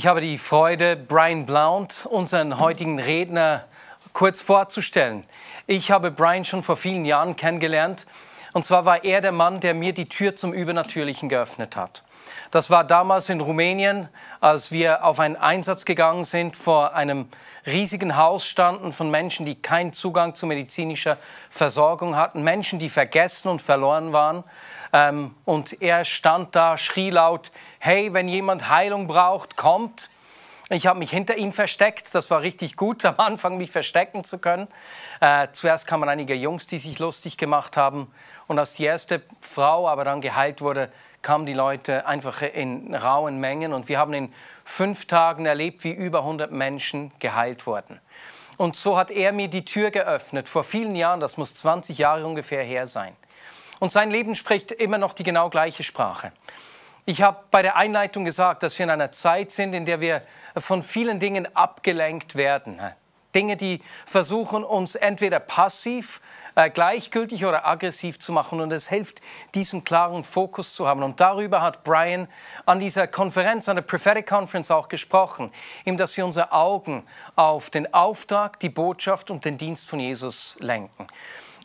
Ich habe die Freude, Brian Blount, unseren heutigen Redner, kurz vorzustellen. Ich habe Brian schon vor vielen Jahren kennengelernt. Und zwar war er der Mann, der mir die Tür zum Übernatürlichen geöffnet hat. Das war damals in Rumänien, als wir auf einen Einsatz gegangen sind, vor einem riesigen Haus standen von Menschen, die keinen Zugang zu medizinischer Versorgung hatten, Menschen, die vergessen und verloren waren. Ähm, und er stand da, schrie laut, hey, wenn jemand Heilung braucht, kommt. Ich habe mich hinter ihm versteckt. Das war richtig gut, am Anfang mich verstecken zu können. Äh, zuerst kamen einige Jungs, die sich lustig gemacht haben. Und als die erste Frau aber dann geheilt wurde, kamen die Leute einfach in rauen Mengen. Und wir haben in fünf Tagen erlebt, wie über 100 Menschen geheilt wurden. Und so hat er mir die Tür geöffnet, vor vielen Jahren, das muss 20 Jahre ungefähr her sein. Und sein Leben spricht immer noch die genau gleiche Sprache. Ich habe bei der Einleitung gesagt, dass wir in einer Zeit sind, in der wir von vielen Dingen abgelenkt werden. Dinge, die versuchen, uns entweder passiv, äh, gleichgültig oder aggressiv zu machen. Und es hilft, diesen klaren Fokus zu haben. Und darüber hat Brian an dieser Konferenz, an der Prophetic Conference auch gesprochen, eben, dass wir unsere Augen auf den Auftrag, die Botschaft und den Dienst von Jesus lenken.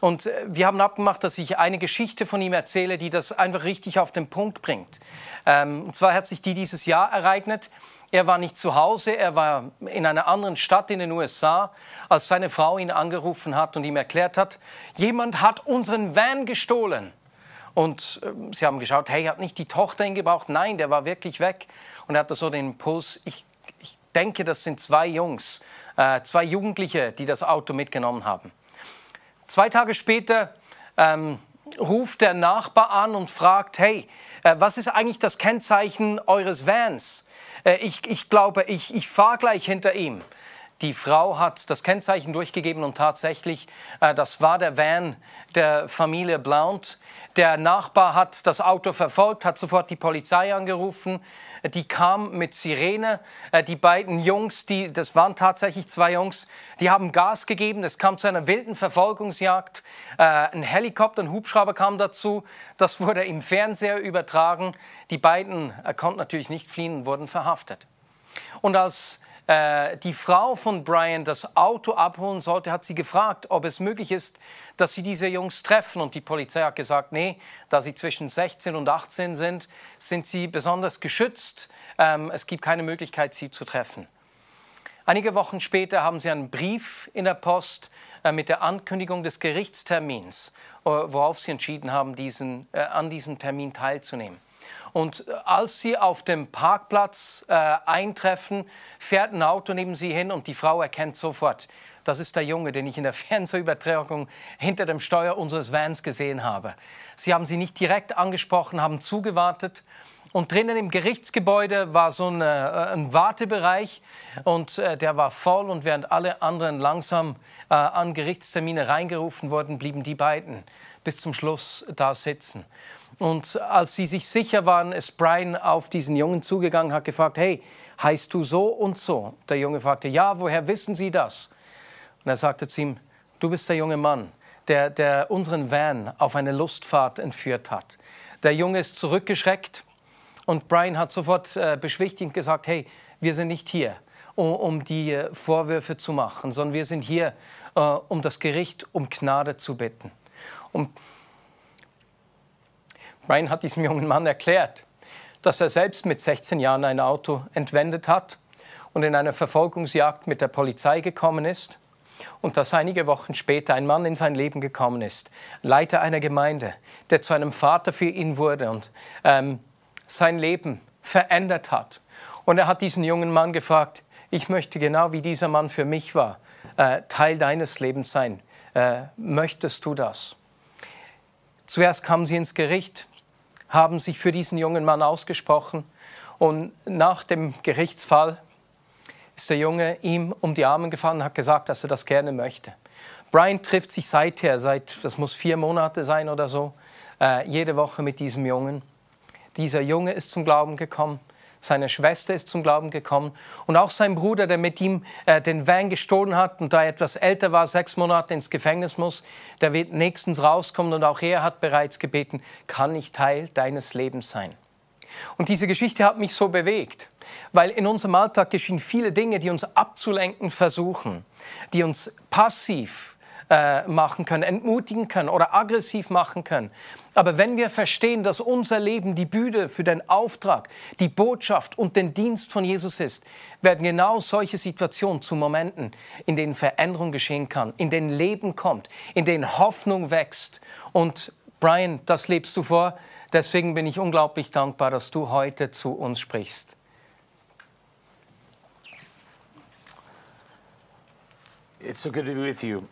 Und äh, wir haben abgemacht, dass ich eine Geschichte von ihm erzähle, die das einfach richtig auf den Punkt bringt. Ähm, und zwar hat sich die dieses Jahr ereignet. Er war nicht zu Hause, er war in einer anderen Stadt in den USA, als seine Frau ihn angerufen hat und ihm erklärt hat, jemand hat unseren Van gestohlen. Und äh, sie haben geschaut, hey, hat nicht die Tochter ihn gebraucht? Nein, der war wirklich weg. Und er hatte so den Impuls, ich, ich denke, das sind zwei Jungs, äh, zwei Jugendliche, die das Auto mitgenommen haben. Zwei Tage später ähm, ruft der Nachbar an und fragt, hey, äh, was ist eigentlich das Kennzeichen eures Vans? Äh, ich, ich glaube, ich, ich fahre gleich hinter ihm. Die Frau hat das Kennzeichen durchgegeben und tatsächlich, äh, das war der Van der Familie Blount. Der Nachbar hat das Auto verfolgt, hat sofort die Polizei angerufen. Die kam mit Sirene. Äh, die beiden Jungs, die, das waren tatsächlich zwei Jungs, die haben Gas gegeben. Es kam zu einer wilden Verfolgungsjagd. Äh, ein Helikopter, ein Hubschrauber kam dazu. Das wurde im Fernseher übertragen. Die beiden äh, konnten natürlich nicht fliehen wurden verhaftet. Und als äh, die Frau von Brian das Auto abholen sollte, hat sie gefragt, ob es möglich ist, dass sie diese Jungs treffen. Und die Polizei hat gesagt, nee, da sie zwischen 16 und 18 sind, sind sie besonders geschützt. Ähm, es gibt keine Möglichkeit, sie zu treffen. Einige Wochen später haben sie einen Brief in der Post äh, mit der Ankündigung des Gerichtstermins, äh, worauf sie entschieden haben, diesen, äh, an diesem Termin teilzunehmen. Und als sie auf dem Parkplatz äh, eintreffen, fährt ein Auto neben sie hin und die Frau erkennt sofort, das ist der Junge, den ich in der Fernsehübertragung hinter dem Steuer unseres Vans gesehen habe. Sie haben sie nicht direkt angesprochen, haben zugewartet. Und drinnen im Gerichtsgebäude war so ein, äh, ein Wartebereich und äh, der war voll. Und während alle anderen langsam äh, an Gerichtstermine reingerufen wurden, blieben die beiden bis zum Schluss da sitzen. Und als sie sich sicher waren, ist Brian auf diesen Jungen zugegangen, hat gefragt, hey, heißt du so und so? Der Junge fragte, ja, woher wissen Sie das? Und er sagte zu ihm, du bist der junge Mann, der, der unseren Van auf eine Lustfahrt entführt hat. Der Junge ist zurückgeschreckt und Brian hat sofort äh, beschwichtigend gesagt, hey, wir sind nicht hier, um, um die äh, Vorwürfe zu machen, sondern wir sind hier, äh, um das Gericht um Gnade zu bitten. Und Brian hat diesem jungen Mann erklärt, dass er selbst mit 16 Jahren ein Auto entwendet hat und in einer Verfolgungsjagd mit der Polizei gekommen ist und dass einige Wochen später ein Mann in sein Leben gekommen ist, Leiter einer Gemeinde, der zu einem Vater für ihn wurde und ähm, sein Leben verändert hat. Und er hat diesen jungen Mann gefragt, ich möchte genau wie dieser Mann für mich war, äh, Teil deines Lebens sein. Äh, möchtest du das? Zuerst kamen sie ins Gericht haben sich für diesen jungen Mann ausgesprochen. Und nach dem Gerichtsfall ist der Junge ihm um die Arme gefallen und hat gesagt, dass er das gerne möchte. Brian trifft sich seither, seit, das muss vier Monate sein oder so, äh, jede Woche mit diesem Jungen. Dieser Junge ist zum Glauben gekommen. Seine Schwester ist zum Glauben gekommen und auch sein Bruder, der mit ihm äh, den Van gestohlen hat und da er etwas älter war, sechs Monate ins Gefängnis muss, der wird nächstens rauskommen und auch er hat bereits gebeten, kann ich Teil deines Lebens sein. Und diese Geschichte hat mich so bewegt, weil in unserem Alltag geschehen viele Dinge, die uns abzulenken versuchen, die uns passiv äh, machen können, entmutigen können oder aggressiv machen können. Aber wenn wir verstehen, dass unser Leben die Bühne für den Auftrag, die Botschaft und den Dienst von Jesus ist, werden genau solche Situationen zu Momenten, in denen Veränderung geschehen kann, in denen Leben kommt, in denen Hoffnung wächst. Und Brian, das lebst du vor. Deswegen bin ich unglaublich dankbar, dass du heute zu uns sprichst. It's so good to be with you.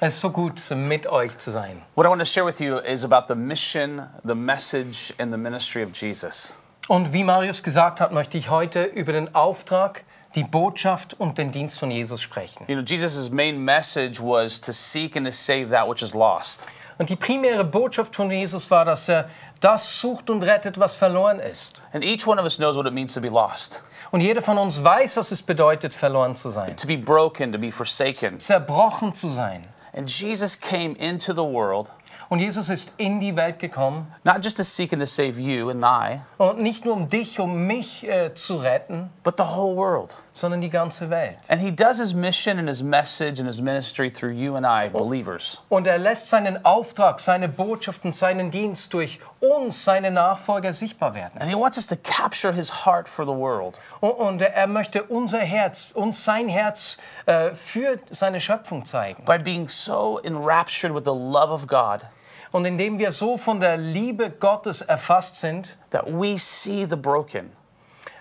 Es ist so gut, mit euch zu sein. What I want to share with you is about the mission, the message, and the ministry of Jesus. Und wie Marius gesagt hat, möchte ich heute über den Auftrag, die Botschaft und den Dienst von Jesus sprechen. You know, Jesus' main message was to seek and to save that which is lost. Und die primäre Botschaft von Jesus war, dass er das sucht und rettet, was verloren ist. And each one of us knows what it means to be lost, Und jeder von uns weiß, was es bedeutet, verloren zu sein, to be broken, to be forsaken. zerbrochen zu sein. And Jesus came into the world Und Jesus ist in die Welt gekommen not just to seek and to save you and I, und nicht nur um dich, um mich äh, zu retten, but the whole world. Sondern die ganze Welt. And he does his mission and his message and his ministry through you and I, believers. Und er lässt seinen Auftrag, seine Botschaft und seinen Dienst durch uns, seine Nachfolger, sichtbar werden. And he wants us to capture his heart for the world. Und, und er möchte unser Herz, uns sein Herz äh, für seine Schöpfung zeigen. by being so enraptured with the love of God Und indem wir so von der Liebe Gottes erfasst sind, that we see the broken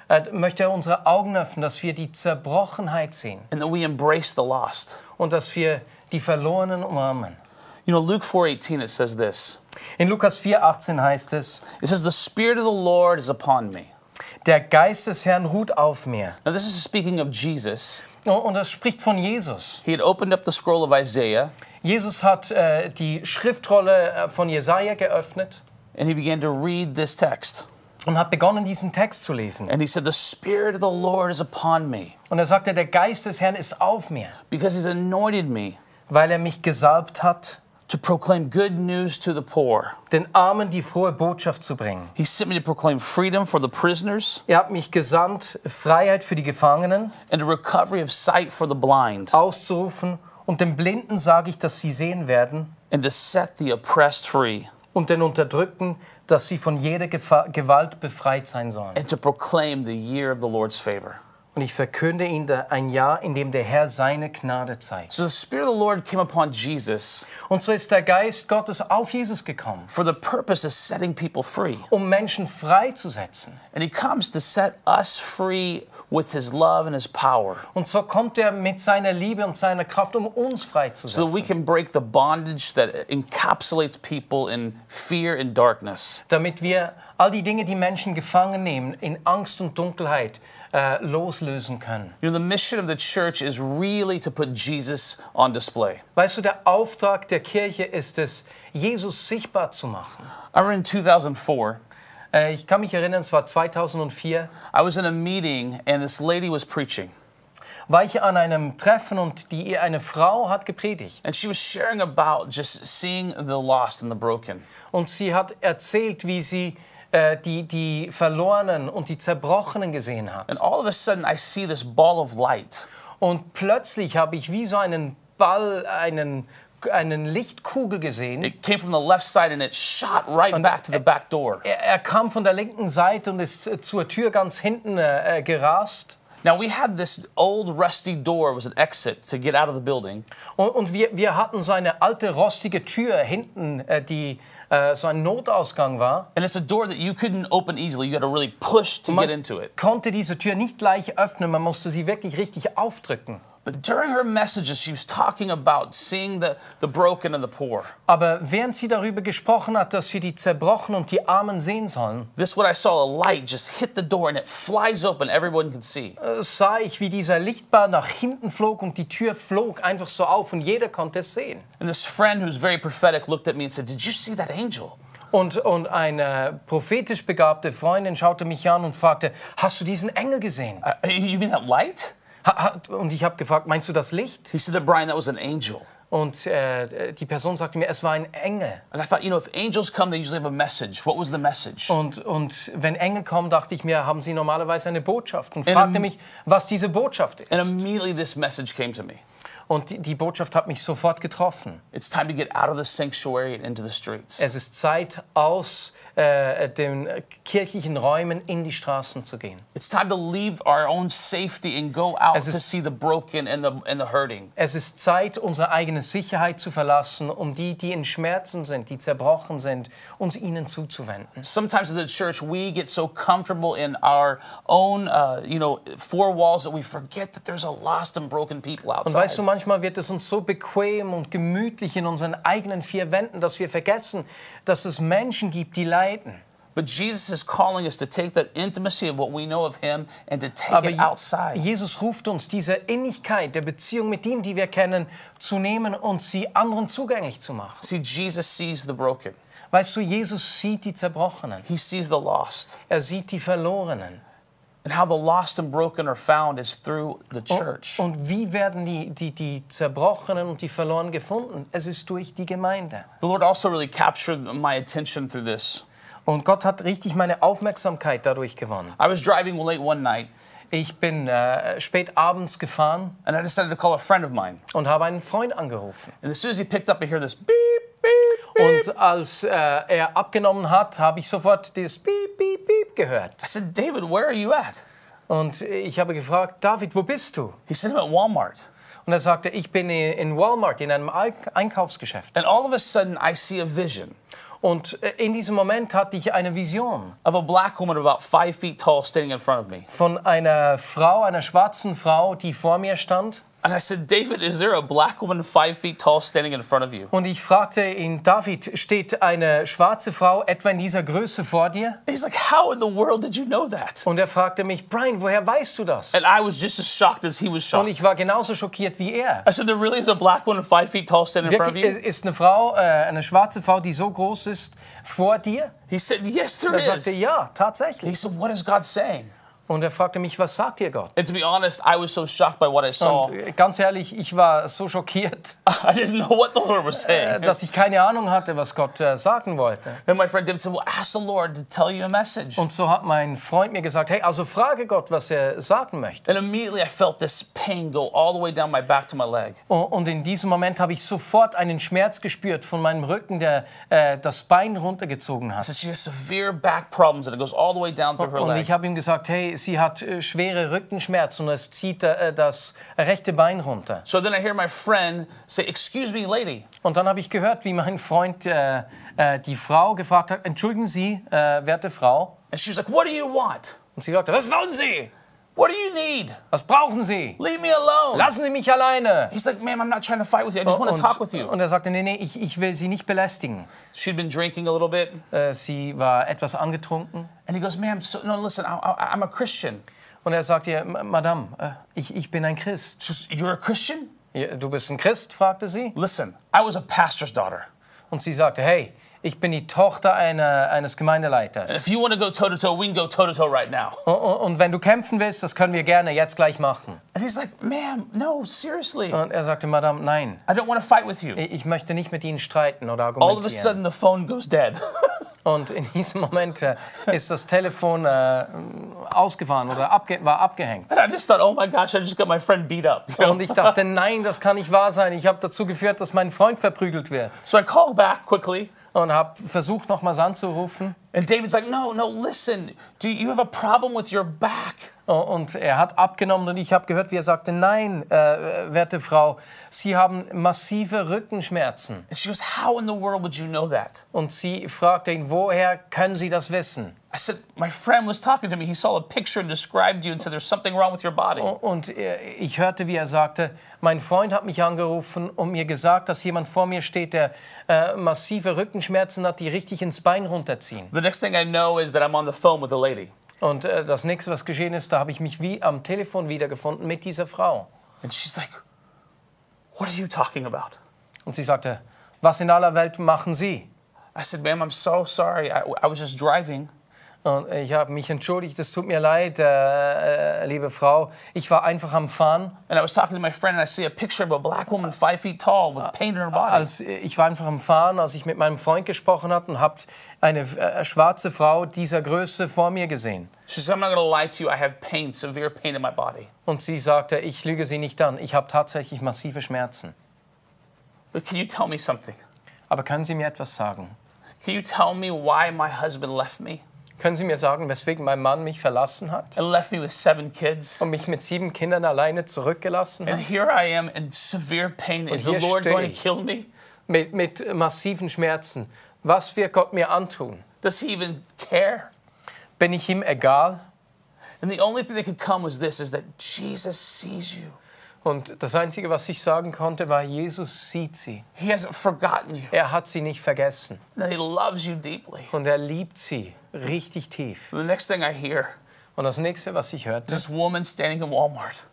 äh, möchte er unsere Augen öffnen, dass wir die Zerbrochenheit sehen and that we embrace the lost. und dass wir die Verlorenen umarmen. You know, Luke 4:18 it says this. In Lukas 4,18 heißt es, It says the spirit of the Lord is upon me. der Geist des Herrn ruht auf mir. Now this is speaking of Jesus. Und das spricht von Jesus. He had opened up the scroll of Isaiah Jesus hat äh, die Schriftrolle äh, von Jesaja geöffnet and he began to read this text. Und hat begonnen, diesen Text zu lesen. And he said the spirit of the Lord is upon me Und er sagte, der Geist des Herrn ist auf mir, because he's anointed me weil er mich gesalbt hat, to proclaim good news to the poor. den Armen die frohe Botschaft zu bringen. He sent me to proclaim freedom for the prisoners Er hat mich gesandt, Freiheit für die Gefangenen and a recovery of sight for the blind auszurufen. Und den Blinden sage ich, dass sie sehen werden. and to set the oppressed free. Und den Unterdrückten, dass sie von jeder Gefa Gewalt befreit sein sollen. and to proclaim the year of the Lord's favor. Und ich verkünde ihnen ein Jahr, in dem der Herr seine Gnade zeigt. So the Spirit of the Lord came upon Jesus Und so ist der Geist Gottes auf Jesus gekommen, for the purpose of setting people free. um Menschen freizusetzen. And He comes to set us free with His love and His power Und so kommt er mit seiner Liebe und seiner Kraft, um uns so that we freizusetzen. can break the bondage that encapsulates people in fear and darkness. Damit wir all die Dinge, die Menschen gefangen nehmen, in Angst und Dunkelheit äh, loslösen können. You know, the mission of the church is really to put Jesus on display. Weißt du, der Auftrag der Kirche ist es, Jesus sichtbar zu machen. I remember in 2004, Äh, ich kann mich erinnern, es war 2004, I was in a meeting and this lady was preaching. war ich an einem Treffen und die, eine Frau hat gepredigt. And she was sharing about just seeing the lost and the broken. Und sie hat erzählt, wie sie äh, die, die Verlorenen und die Zerbrochenen gesehen hat. And all of a sudden, I see this ball of light. Und plötzlich habe ich wie so einen Ball, einen, einen Lichtkugel gesehen. It came from the left side and it shot right back to the back door. Er, er kam von der linken Seite und ist äh, zur Tür ganz hinten äh, äh, gerast. Now, we had this old rusty door, it was an exit to get out of the building. Und, und wir, wir hatten so eine alte rostige Tür hinten, äh, die äh, so ein Notausgang war. And it's a door that you couldn't open easily. You had to really push to get into it. konnte diese Tür nicht gleich öffnen, man musste sie wirklich richtig aufdrücken. But during her messages, she was talking about seeing the, the broken and the poor. Aber während sie darüber gesprochen hat, dass wir die Zerbrochenen und die Armen sehen sollen, This what I saw a light just hit the door and it flies open, everyone can see. äh, sah ich, wie dieser Lichtbar nach hinten flog und die Tür flog einfach so auf und jeder konnte es sehen. And this friend who's very prophetic looked at me and said, Did you see that angel? Und, und eine prophetisch begabte Freundin schaute mich an und fragte, hast du diesen Engel gesehen? Uh, you mean that light? Und ich habe gefragt, meinst du das Licht? He said that Brian, that was an angel. Und äh, die Person sagte mir, es war ein Engel. And I thought, you know, if angels come, they usually have a message. What was the message? Und, und wenn Engel kommen, dachte ich mir, haben sie normalerweise eine Botschaft. Und fragte mich, was diese Botschaft And ist. immediately this message came to me. Und die, die Botschaft hat mich sofort getroffen. It's time to get out of the sanctuary and into the streets. Es ist Zeit, aus äh, den kirchlichen Räumen in die Straßen zu gehen. It's time to leave our own safety and go out Es to ist- see the broken and the, and the hurting. Es ist Zeit, unsere eigene Sicherheit zu verlassen, um die, die in Schmerzen sind, die zerbrochen sind, uns ihnen zuzuwenden. Sometimes as a church, we get so comfortable in our own, uh, you know, four walls that we forget that there's a lost and broken people Und weißt du, outside. manchmal wird es uns so bequem und gemütlich in unseren eigenen vier Wänden, dass wir vergessen, dass es Menschen gibt, die leiden. But Jesus is calling us to take that intimacy of what we know of Him and to take Aber it outside. Jesus ruft uns, diese Innigkeit der Beziehung mit ihm, die wir kennen, zu nehmen und sie anderen zugänglich zu machen. See, Jesus sees the broken. Weißt du, Jesus sieht die Zerbrochenen, He sees the lost. er sieht die Verlorenen. And how the lost and broken are found is through the church. Und wie werden die, die, die Zerbrochenen und die Verlorenen gefunden? Es ist durch die Gemeinde. The Lord also really captured my attention through this. Und Gott hat richtig meine Aufmerksamkeit dadurch gewonnen. I was driving late one night Ich bin äh, spät abends gefahren and I decided to call a friend of mine. und habe einen Freund angerufen. And as soon as he picked up, I hear this beep, beep, beep. Und als äh, er abgenommen hat, habe ich sofort dieses Piep, Piep, Piep gehört. I said, David, where are you at? Und ich habe gefragt, David, wo bist du? He said, I'm at Walmart. Und er sagte, ich bin in Walmart, in einem Einkaufsgeschäft. And all of a sudden, I see a vision Und äh, in diesem Moment hatte ich eine Vision of a black woman about five feet tall standing in front of me. von einer Frau, einer schwarzen Frau, die vor mir stand. And I said, David, is there a black woman five feet tall standing in front of you? Und ich fragte ihn, David, steht eine schwarze Frau etwa in dieser Größe vor dir? He's like, How in the world did you know that? Und er fragte mich, Brian, woher weißt du das? And I was just as shocked as he was shocked. Und ich war genauso schockiert wie er. I said, There really is a black woman five feet tall standing in front of you? es ist eine Frau, äh, eine schwarze Frau, die so groß ist vor dir? He said, Yes, there Er sagte, is. ja, He said, What is God saying? Und er fragte mich, was sagt dir Gott? And to be honest, I was so shocked by what I saw. Und äh, ganz ehrlich, ich war so schockiert, I didn't know what the Lord was äh, saying. dass ich keine Ahnung hatte, was Gott äh, sagen wollte. And my friend David said, Well, ask the Lord to tell you a message. Und so hat mein Freund mir gesagt, hey, also frage Gott, was er sagen möchte. And immediately I felt this pain go all the way down my back to my leg. Und und in diesem Moment habe ich sofort einen Schmerz gespürt von meinem Rücken, der äh, das Bein runtergezogen hat. said, She has severe back problems and it goes all the way down through her Und leg. ich habe ihm gesagt, hey, sie hat äh, schwere Rückenschmerzen und es zieht äh, das rechte Bein runter. So then I hear my friend say, Excuse me, lady. Und dann habe ich gehört, wie mein Freund äh, äh, die Frau gefragt hat, entschuldigen Sie, äh, werte Frau. And she was like, What do you want? Und sie sagte, was wollen Sie? What do you need? Was brauchen Sie? Leave me alone. Lassen Sie mich alleine. He's like, Ma'am, I'm not trying to fight with you. I just want to talk with Und, you. und er sagte, nee, nee, ich, ich will Sie nicht belästigen. She'd been drinking a little bit. Äh, sie war etwas angetrunken. And he goes, Ma'am, so, no, listen, I, I, I'm a Christian. Und er sagte ihr, "Ma- Madame, äh, ich, ich bin ein Christ. Goes, You're a Christian? Du bist ein Christ? fragte sie. Listen, I was a pastor's daughter. Und sie sagte, hey, ich bin die Tochter einer, eines Gemeindeleiters. If you want to go toe to toe, we can go toe to toe right now. Und, und wenn du kämpfen willst, das können wir gerne jetzt gleich machen. And he's like, Ma'am, no, seriously. Und er sagte, Madame, nein, I don't want to fight with you. ich möchte nicht mit Ihnen streiten oder All of a argumentieren. sudden, the phone goes dead. Und in diesem Moment äh, ist das Telefon äh, ausgefahren oder abge war abgehängt. and I just thought, oh my gosh, I just got my friend beat up. you know? Und ich dachte, nein, das kann nicht wahr sein. Ich habe dazu geführt, dass mein Freund verprügelt wird. So I call back quickly. Und habe versucht, nochmals anzurufen. And David's like, no, no, listen. Do you have a problem with your back? Und er hat abgenommen und ich habe gehört, wie er sagte, nein, äh, werte Frau, Sie haben massive Rückenschmerzen. And she goes, how in the world would you know that? Und sie fragte ihn, woher können Sie das wissen? I said, my friend was talking to me. He saw a picture and described you and said, there's something wrong with your body. Und äh, ich hörte, wie er sagte, mein Freund hat mich angerufen und mir gesagt, dass jemand vor mir steht, der äh, massive Rückenschmerzen hat, die richtig ins Bein runterziehen. The next thing I know is that I'm on the phone with a lady. Und äh, das nächste, was geschehen ist, da habe ich mich wie am Telefon wiedergefunden mit dieser Frau. And she's like, what are you talking about? Und sie sagte, was in aller Welt machen Sie? I said, ma'am, I'm so sorry. I, I was just driving. Und ich habe mich entschuldigt, es tut mir leid, äh, äh, liebe Frau. Ich war einfach am Fahren. And I was talking to my friend and I see a picture of a black woman five feet tall with pain in her body. Als, äh, ich war einfach am Fahren, als ich mit meinem Freund gesprochen habe und habe eine äh, schwarze Frau dieser Größe vor mir gesehen. She said, I'm not going to lie to you. I have pain, severe pain in my body. Und sie sagte, ich lüge Sie nicht an, ich habe tatsächlich massive Schmerzen. But can you tell me something? Aber können Sie mir etwas sagen? Can you tell me why my husband left me Können Sie mir sagen, weswegen mein Mann mich verlassen hat and left me with seven kids? und mich mit sieben Kindern alleine zurückgelassen And hat? here I am in severe pain. Is the Lord going to kill me? Mit, mit massiven Schmerzen. Was wird Gott mir antun? Does he even care? Bin ich ihm egal? And the only thing that could come was this is that Jesus sees you. Und das Einzige, was ich sagen konnte, war, Jesus sieht sie. He hasn't forgotten you. Er hat sie nicht vergessen. He loves you deeply. Und er liebt sie richtig tief. The next thing I hear Und das nächste, was ich hörte, is this woman standing in Walmart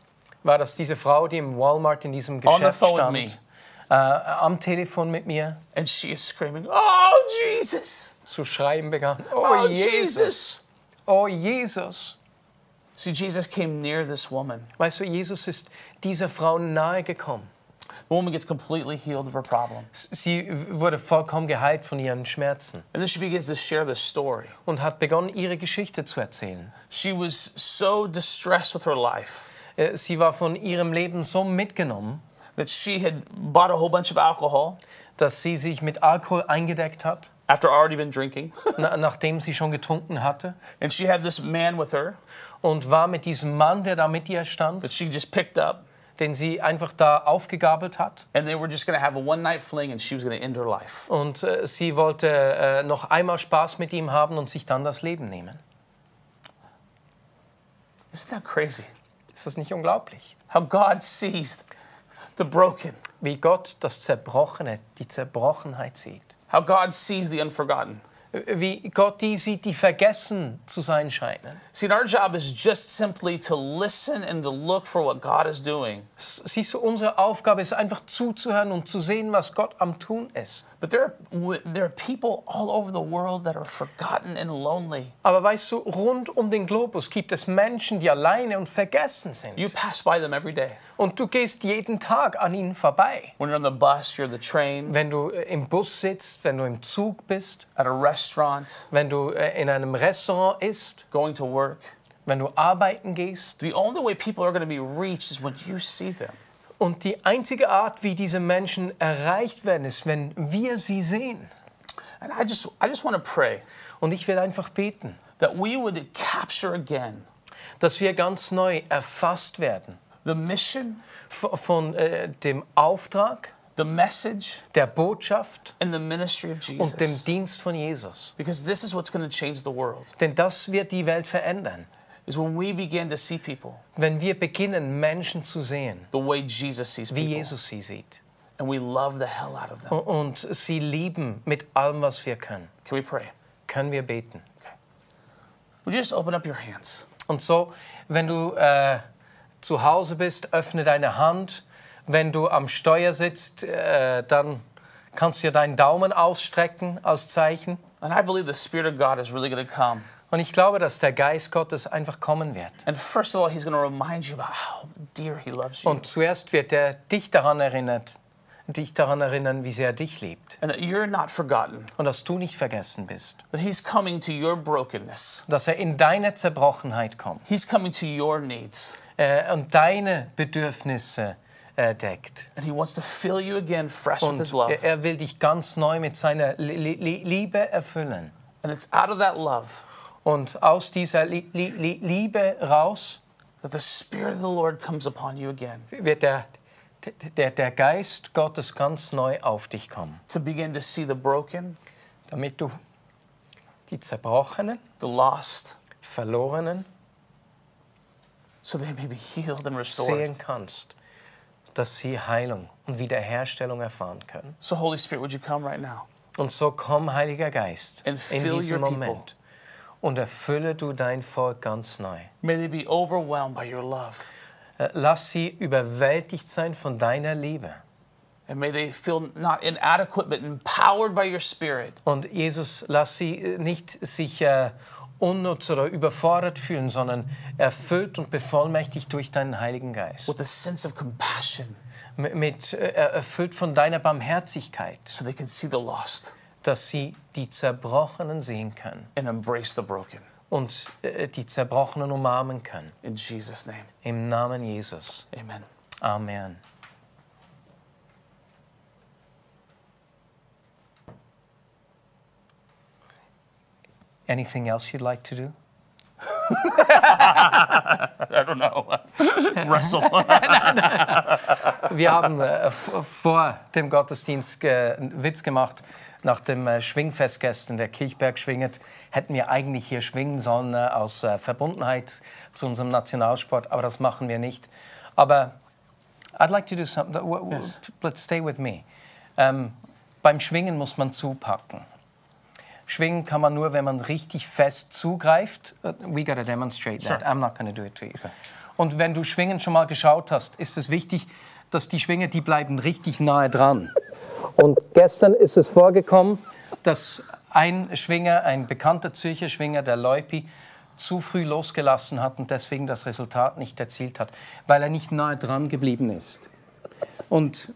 war, dass diese Frau, die im Walmart in diesem on the Geschäft phone with stand, me. äh, am Telefon mit mir And she is screaming, Oh, Jesus! zu schreien begann. Oh, Oh Jesus! Jesus! Oh Jesus! See, Jesus came near this woman. Weißt du, Jesus ist dieser Frau nahe gekommen. The woman gets completely healed of her problem. Sie wurde vollkommen geheilt von ihren Schmerzen And then she begins to share this story. und hat begonnen, ihre Geschichte zu erzählen. She was so distressed with her life Äh, Sie war von ihrem Leben so mitgenommen, that she had bought a whole bunch of alcohol dass sie sich mit Alkohol eingedeckt hat, after already been drinking. na, nachdem sie schon getrunken hatte, and she had this man with her und war mit diesem Mann, der da mit ihr stand, that she just picked up. den sie einfach da aufgegabelt hat. And they were just going to have a one night fling and she was going to end her life. Und äh, sie wollte äh, noch einmal Spaß mit ihm haben und sich dann das Leben nehmen. Isn't that crazy? Ist das nicht unglaublich? How God sees the broken, Wie Gott das Zerbrochene, die Zerbrochenheit sieht. how God sees the unforgotten. Wie Gott die sieht, die vergessen zu sein scheinen. See, our job is just simply to listen and to look for what God is doing. Siehst du, unsere Aufgabe ist einfach zuzuhören und zu sehen, was Gott am Tun ist. But there are, there are people all over the world that are forgotten and lonely. Aber weißt du, rund um den Globus gibt es Menschen, die alleine und vergessen sind. You pass by them every day. Und du gehst jeden Tag an ihnen vorbei. When you're on the bus, you're the train, Wenn du äh, im Bus sitzt, wenn du im Zug bist, at a restaurant, wenn du äh, in einem Restaurant isst, going to work. wenn du arbeiten gehst. The only way people are going to be reached is when you see them. Und die einzige Art, wie diese Menschen erreicht werden, ist, wenn wir sie sehen. And I just, I just want to pray Und ich will einfach beten, that we would capture again dass wir ganz neu erfasst werden the mission, von äh, dem Auftrag, the message, der Botschaft and the ministry of und dem Jesus. Dienst von Jesus. Because this is what's going to change the world. Denn das wird die Welt verändern, Is when we begin to see people wenn wir beginnen, Menschen zu sehen, the way Jesus sees wie people. Jesus sie sieht. And we love the hell out of them. Und sie lieben mit allem, was wir können. Can we pray? Können wir beten. Okay. Would you just open up your hands? Und so, wenn du äh, zu Hause bist, öffne deine Hand. Wenn du am Steuer sitzt, äh, dann kannst du deinen Daumen ausstrecken als Zeichen. And I believe the Spirit of God is really going to come. Und ich glaube, dass der Geist Gottes einfach kommen wird. And first of all, He's going to remind you about how dear He loves you. Und zuerst wird er dich daran erinnert, dich daran erinnern, wie sehr er dich liebt. and that you're not forgotten. Und dass du nicht vergessen bist. That He's coming to your brokenness. Dass er in deine Zerbrochenheit kommt He's coming to your needs. äh, und deine Bedürfnisse äh, deckt. And He wants to fill you again fresh with Und er- will dich ganz neu mit seiner Li- Li- Liebe erfüllen. And it's out of that love Und aus dieser Lie- Lie- Liebe raus that the Spirit of the Lord comes upon you again wird der, der, der Geist Gottes ganz neu auf dich kommen, to begin to see the broken, damit du die Zerbrochenen, the lost, Verlorenen so they may be healed and restored. sehen kannst, dass sie Heilung und Wiederherstellung erfahren können. So, Holy Spirit, would you come right now? Und so komm, Heiliger Geist, And in diesem your people. Und erfülle du dein Volk ganz neu. May they be overwhelmed by your love. Äh, Lass sie überwältigt sein von deiner Liebe. And may they feel not inadequate, but empowered by your Spirit. Und Jesus, lass sie äh, nicht sich äh, unnutz oder überfordert fühlen, sondern erfüllt und bevollmächtigt durch deinen Heiligen Geist. with a sense of compassion Mit, äh, erfüllt von deiner Barmherzigkeit, so they can see the lost dass sie die Zerbrochenen sehen können and embrace the broken. und äh, die Zerbrochenen umarmen können. In Jesus' name, Im Namen Jesus. amen. Amen. Anything else you'd like to do? I don't know. Wrestle. Wir haben äh, vor dem Gottesdienst einen Witz gemacht. Nach dem äh, Schwingfest gestern, der Kirchberg schwinget, hätten wir eigentlich hier schwingen sollen äh, aus Verbundenheit zu unserem Nationalsport, aber das machen wir nicht. Aber I'd like to do something. Yes. Let's stay with me. Ähm, beim Schwingen muss man zupacken. Schwingen kann man nur, wenn man richtig fest zugreift. We gotta demonstrate that. Sure. I'm not gonna do it to you. Und wenn du Schwingen schon mal geschaut hast, ist es wichtig, dass die Schwinge, die bleiben richtig nahe dran. Und gestern ist es vorgekommen, dass ein Schwinger, ein bekannter Zürcher Schwinger, der Leupi, zu früh losgelassen hat und deswegen das Resultat nicht erzielt hat, weil er nicht nahe dran geblieben ist. Und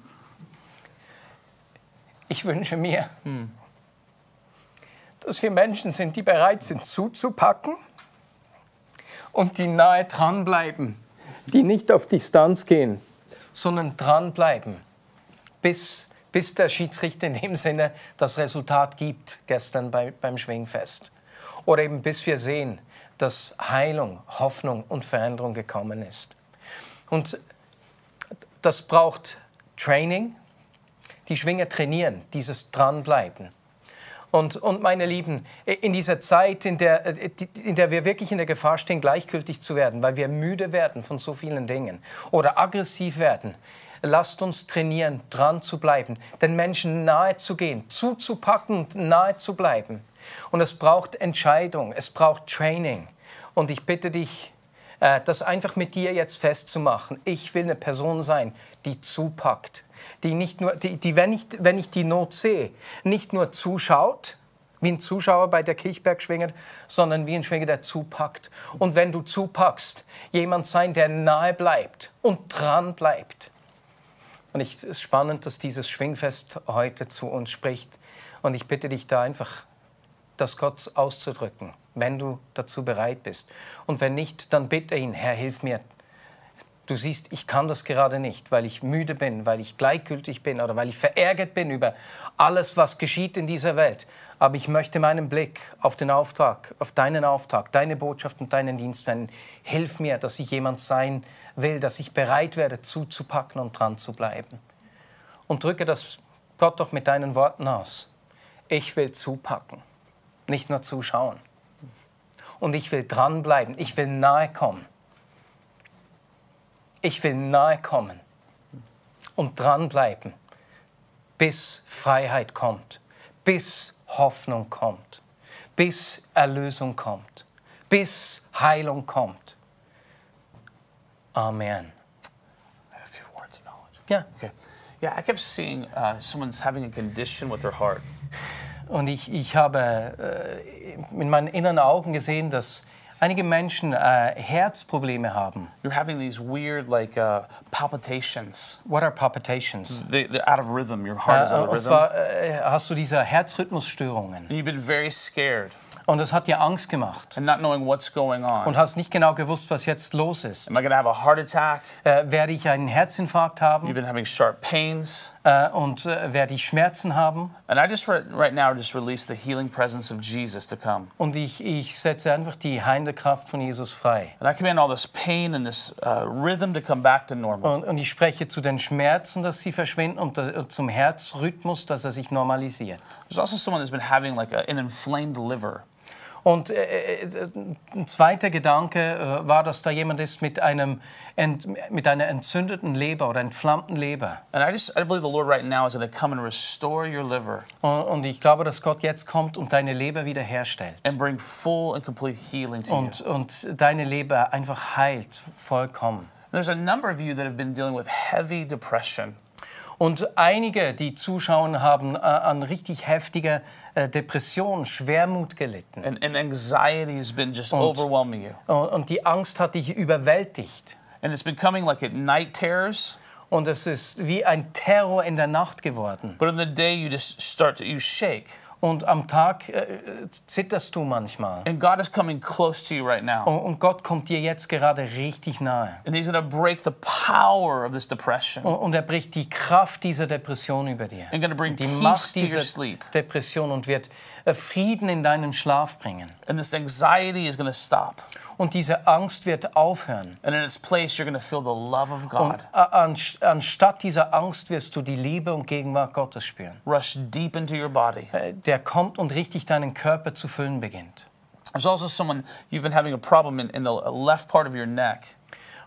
ich wünsche mir, dass wir Menschen sind, die bereit sind zuzupacken und die nahe dranbleiben, die nicht auf Distanz gehen, sondern dranbleiben, bis, bis der Schiedsrichter in dem Sinne das Resultat gibt, gestern bei, beim Schwingfest. Oder eben bis wir sehen, dass Heilung, Hoffnung und Veränderung gekommen ist. Und das braucht Training. Die Schwinger trainieren, dieses Dranbleiben. Und, und meine Lieben, in dieser Zeit, in der, in der wir wirklich in der Gefahr stehen, gleichgültig zu werden, weil wir müde werden von so vielen Dingen oder aggressiv werden, lasst uns trainieren, dran zu bleiben, den Menschen nahe zu gehen, zuzupacken nahe zu bleiben. Und es braucht Entscheidung, es braucht Training. Und ich bitte dich, äh, das einfach mit dir jetzt festzumachen. Ich will eine Person sein, die zupackt, die nicht nur, die, die wenn, ich, wenn ich die Not sehe, nicht nur zuschaut, wie ein Zuschauer bei der Kirchberg schwingt, sondern wie ein Schwinger, der zupackt. Und wenn du zupackst, jemand sein, der nahe bleibt und dran bleibt. Und ich, es ist spannend, dass dieses Schwingfest heute zu uns spricht. Und ich bitte dich da einfach, das Gott auszudrücken, wenn du dazu bereit bist. Und wenn nicht, dann bitte ihn, Herr, hilf mir. Du siehst, ich kann das gerade nicht, weil ich müde bin, weil ich gleichgültig bin oder weil ich verärgert bin über alles, was geschieht in dieser Welt. Aber ich möchte meinen Blick auf den Auftrag, auf deinen Auftrag, deine Botschaft und deinen Dienst wenden. Hilf mir, dass ich jemand sein will, dass ich bereit werde, zuzupacken und dran zu bleiben. Und drücke das Gott doch mit deinen Worten aus. Ich will zupacken, nicht nur zuschauen. Und ich will dranbleiben, ich will nahe kommen. Ich will nahe kommen und dranbleiben, bis Freiheit kommt, bis Hoffnung kommt, bis Erlösung kommt, bis Heilung kommt. Amen. I have a few words of knowledge. Ja, Okay. Yeah, I kept seeing uh, someone's having a condition with their heart. und ich, ich habe äh, in meinen inneren Augen gesehen, dass einige Menschen äh, Herzprobleme haben. You're having these weird, like, uh, palpitations. What are palpitations? They, they're out of rhythm. Your heart is Äh, out of und rhythm. zwar äh, hast du diese Herzrhythmusstörungen. And you've been very scared. Und das hat dir Angst gemacht. and not knowing what's going on. Und hast nicht genau gewusst, was jetzt los ist. Am I to have a heart attack? Äh, werde ich einen Herzinfarkt You've haben been having sharp pains. äh, und äh, werde ich Schmerzen haben? And I just right, now just release the healing presence of Jesus to come. Und ich, ich setze einfach die heilende Kraft von Jesus frei. And I command all this pain and this uh, rhythm to come back to normal. Und, und ich spreche zu den Schmerzen, dass sie verschwinden und, da- und zum Herzrhythmus, dass er sich normalisiert. There's also someone that's been having like a, an inflamed liver. Und äh, äh, ein zweiter Gedanke äh, war, dass da jemand ist mit, einem ent, mit einer entzündeten Leber oder entflammten Leber. And I just I believe the Lord right now is going to come and restore your liver Und, und ich glaube, dass Gott jetzt kommt und deine Leber wiederherstellt. and bring full and complete healing to you. Und, und deine Leber einfach heilt vollkommen. There's a number of you that have been dealing with heavy depression. Und einige, die zuschauen, haben äh, an richtig heftiger äh, Depression, Schwermut gelitten. And, and anxiety has been just Und- overwhelming you. Und, und die Angst hat dich überwältigt. And it's been coming like at night terrors, Und es ist wie ein Terror in der Nacht geworden. but in the day you just start to, you shake. Und am Tag äh, zitterst du manchmal. And God is coming close to you right now. Und, und Gott kommt dir jetzt gerade richtig nahe. And He's going to break the power of this depression Und, und er bricht die Kraft dieser Depression über dir. and going to bring Die peace Macht to your dieser sleep. Depression und wird äh, Frieden in deinen Schlaf bringen. And this anxiety is going to stop. Und diese Angst wird aufhören. And in its place, you're going to feel the love of God Und an- anstatt dieser Angst wirst du die Liebe und Gegenwart Gottes spüren. rush deep into your body. Äh, Der kommt und richtig deinen Körper zu füllen beginnt. There's also someone you've been having a problem in, in the left part of your neck.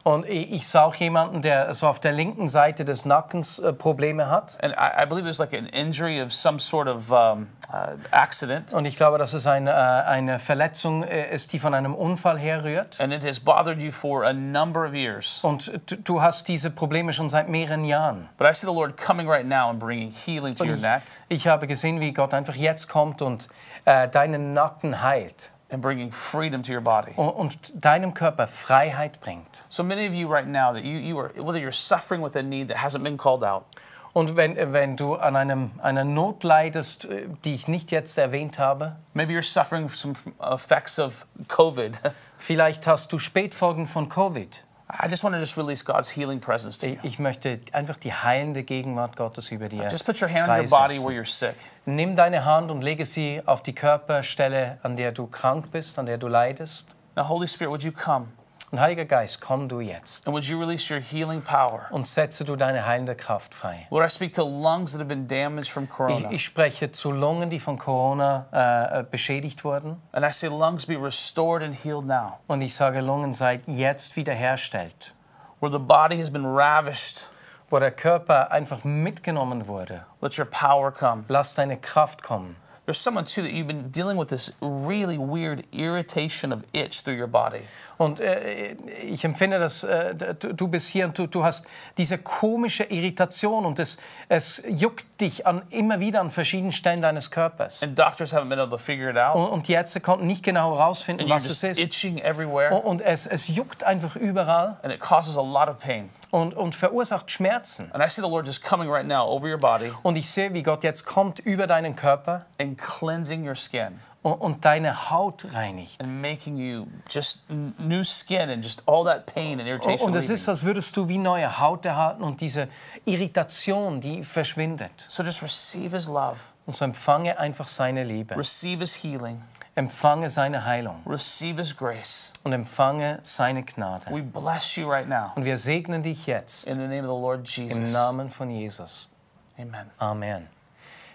Und ich ich sah auch jemanden, der so auf der linken Seite des Nackens äh, Probleme hat. And I, I believe there's like an injury of some sort of um, uh, accident. Und ich glaube, dass es eine, äh, eine Verletzung äh, ist, die von einem Unfall herrührt. And it has bothered you for a number of years. Und du, hast diese Probleme schon seit mehreren Jahren. But I see the Lord coming right now and bringing healing to Und your ich, neck ich habe gesehen, wie Gott einfach jetzt kommt und äh, deinen Nacken heilt and bringing freedom to your body. und, deinem Körper Freiheit bringt. So many of you right now that you, you are, whether you're suffering with a need that hasn't been called out, Und wenn, wenn du an einem, einer Not leidest, äh, die ich nicht jetzt erwähnt habe, maybe you're suffering some effects of COVID. vielleicht hast du Spätfolgen von Covid. I just want to just release God's healing presence to you. Ich möchte einfach die heilende Gegenwart Gottes über dir Just put your hand on your body where you're sick. Nimm deine Hand und lege sie auf die Körperstelle, an der du krank bist, an der du leidest. Now, Holy Spirit, would you come Und Heiliger Geist, komm du jetzt and would you release your healing power? und setze du deine heilende Kraft frei. Lord, I speak to lungs that have been damaged from Ich, corona. ich spreche zu Lungen, die von Corona äh, äh, beschädigt wurden. And I say, lungs be restored and healed now. Und ich sage, Lungen seid jetzt wiederherstellt. Where the body has been ravished, Wo der Körper einfach mitgenommen wurde. let your power come. Lass deine Kraft kommen. There's someone too that you've been dealing with this really weird irritation of itch through your body. Und äh, ich empfinde, dass äh, du, bist hier und du, du hast diese komische Irritation und es, es juckt dich an, immer wieder an verschiedenen Stellen deines Körpers. And doctors haven't been able to figure it out. Und, und die Ärzte konnten nicht genau herausfinden, was es ist. itching everywhere. Und, und es, es juckt einfach überall And it causes a lot of pain. und, und verursacht Schmerzen. And I see the Lord just coming right now over your body Und ich sehe, wie Gott jetzt kommt über deinen Körper and cleansing your skin und, und deine Haut reinigt. and making you just new skin and just all that pain and irritation. Und es ist, als würdest du wie neue Haut erhalten und diese Irritation, die verschwindet. So just receive His love, Und so empfange einfach seine Liebe. receive His healing, Empfange seine Heilung receive His grace. und empfange seine Gnade. We bless you right now Und wir segnen dich jetzt in the name of the Lord im Jesus. Namen von Jesus. Amen. Amen.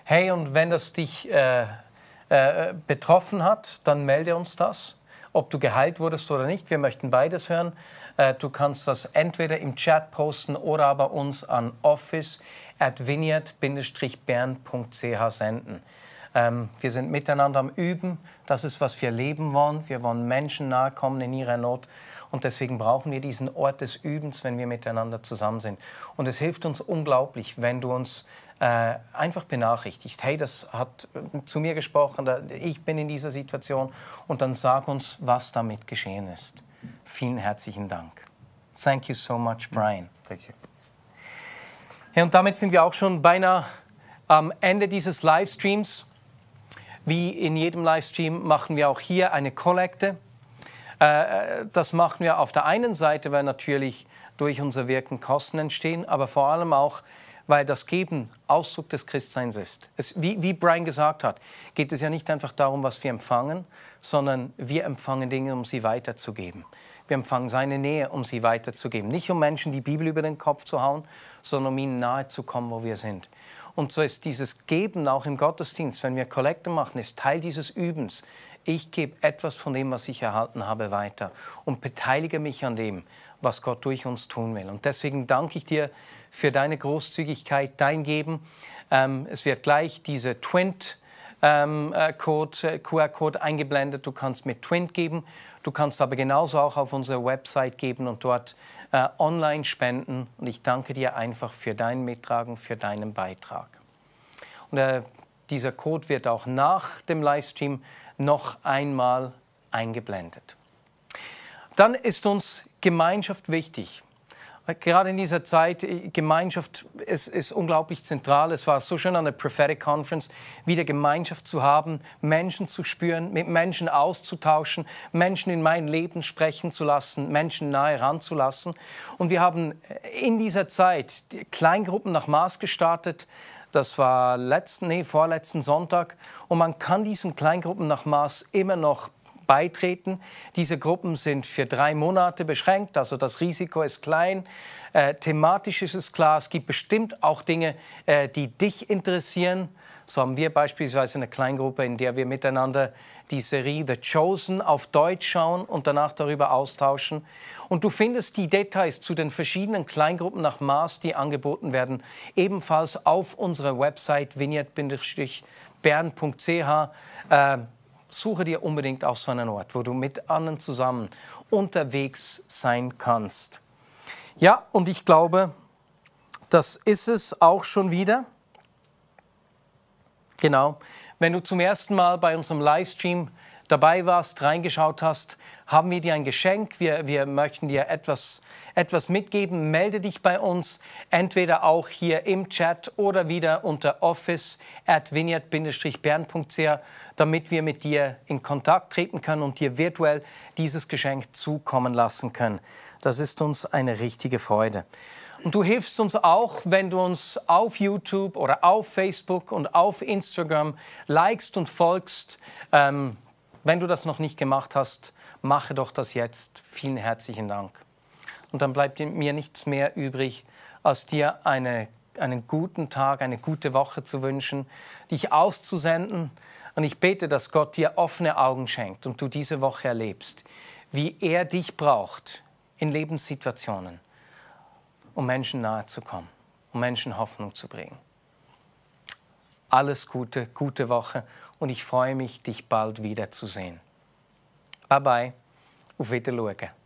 Hey, und wenn das dich äh, äh, betroffen hat, dann melde uns das, ob du geheilt wurdest oder nicht. Wir möchten beides hören. Äh, du kannst das entweder im Chat posten oder aber uns an office at vineyard-bern.ch senden. Ähm, wir sind miteinander am Üben. Das ist, was wir leben wollen. Wir wollen Menschen nahe kommen in ihrer Not. Und deswegen brauchen wir diesen Ort des Übens, wenn wir miteinander zusammen sind. Und es hilft uns unglaublich, wenn du uns äh, einfach benachrichtigst. Hey, das hat äh, zu mir gesprochen, ich bin in dieser Situation. Und dann sag uns, was damit geschehen ist. Vielen herzlichen Dank. Thank you so much, Brian. Thank you. Ja, und damit sind wir auch schon beinahe am Ende dieses Livestreams. Wie in jedem Livestream machen wir auch hier eine Kollekte. Äh, das machen wir auf der einen Seite, weil natürlich durch unser Wirken Kosten entstehen, aber vor allem auch, weil das Geben Ausdruck des Christseins ist. Es, wie, wie Brian gesagt hat, geht es ja nicht einfach darum, was wir empfangen, sondern wir empfangen Dinge, um sie weiterzugeben. Wir empfangen seine Nähe, um sie weiterzugeben. Nicht um Menschen die Bibel über den Kopf zu hauen, sondern um ihnen nahe zu kommen, wo wir sind. Und so ist dieses Geben auch im Gottesdienst, wenn wir Kollekte machen, ist Teil dieses Übens. Ich gebe etwas von dem, was ich erhalten habe, weiter und beteilige mich an dem, was Gott durch uns tun will. Und deswegen danke ich dir für deine Großzügigkeit, dein Geben. Ähm, es wird gleich diese Twint ähm, äh, Code, äh, QR-Code eingeblendet. Du kannst mit Twint geben. Du kannst aber genauso auch auf unsere Website geben und dort äh, online spenden. Und ich danke dir einfach für dein Mittragen, für deinen Beitrag. Und äh, dieser Code wird auch nach dem Livestream noch einmal eingeblendet. Dann ist uns Gemeinschaft wichtig. Gerade in dieser Zeit, äh, Gemeinschaft ist, ist, unglaublich zentral. Es war so schön an der Prophetic Conference, wieder Gemeinschaft zu haben, Menschen zu spüren, mit Menschen auszutauschen, Menschen in mein Leben sprechen zu lassen, Menschen nahe ranzulassen. Und wir haben in dieser Zeit Kleingruppen nach Maß gestartet. Das war letzten, nee, vorletzten Sonntag. Und man kann diesen Kleingruppen nach Maß immer noch beitreten. Diese Gruppen sind für drei Monate beschränkt, also das Risiko ist klein. Äh, thematisch ist es klar, es gibt bestimmt auch Dinge, äh, die dich interessieren. So haben wir beispielsweise eine Kleingruppe, in der wir miteinander die Serie The Chosen auf Deutsch schauen und danach darüber austauschen. Und du findest die Details zu den verschiedenen Kleingruppen nach Maß, die angeboten werden, ebenfalls auf unserer Website vignette-bern.ch. Äh, suche dir unbedingt auch so einen Ort, wo du mit anderen zusammen unterwegs sein kannst. Ja, und ich glaube, das ist es auch schon wieder. Genau. Wenn du zum ersten Mal bei unserem Livestream dabei warst, reingeschaut hast, haben wir dir ein Geschenk. Wir, wir möchten dir etwas, etwas mitgeben. Melde dich bei uns, entweder auch hier im Chat oder wieder unter office at bernch damit wir mit dir in Kontakt treten können und dir virtuell dieses Geschenk zukommen lassen können. Das ist uns eine richtige Freude. Und du hilfst uns auch, wenn du uns auf YouTube oder auf Facebook und auf Instagram likest und folgst. Ähm, wenn du das noch nicht gemacht hast, mache doch das jetzt. Vielen herzlichen Dank. Und dann bleibt mir nichts mehr übrig, als dir eine, einen guten Tag, eine gute Woche zu wünschen, dich auszusenden. Und ich bete, dass Gott dir offene Augen schenkt und du diese Woche erlebst, wie er dich braucht in Lebenssituationen, um Menschen nahe zu kommen, um Menschen Hoffnung zu bringen. Alles Gute, gute Woche und ich freue mich, dich bald wiederzusehen. Bye bye, auf Wiedersehen.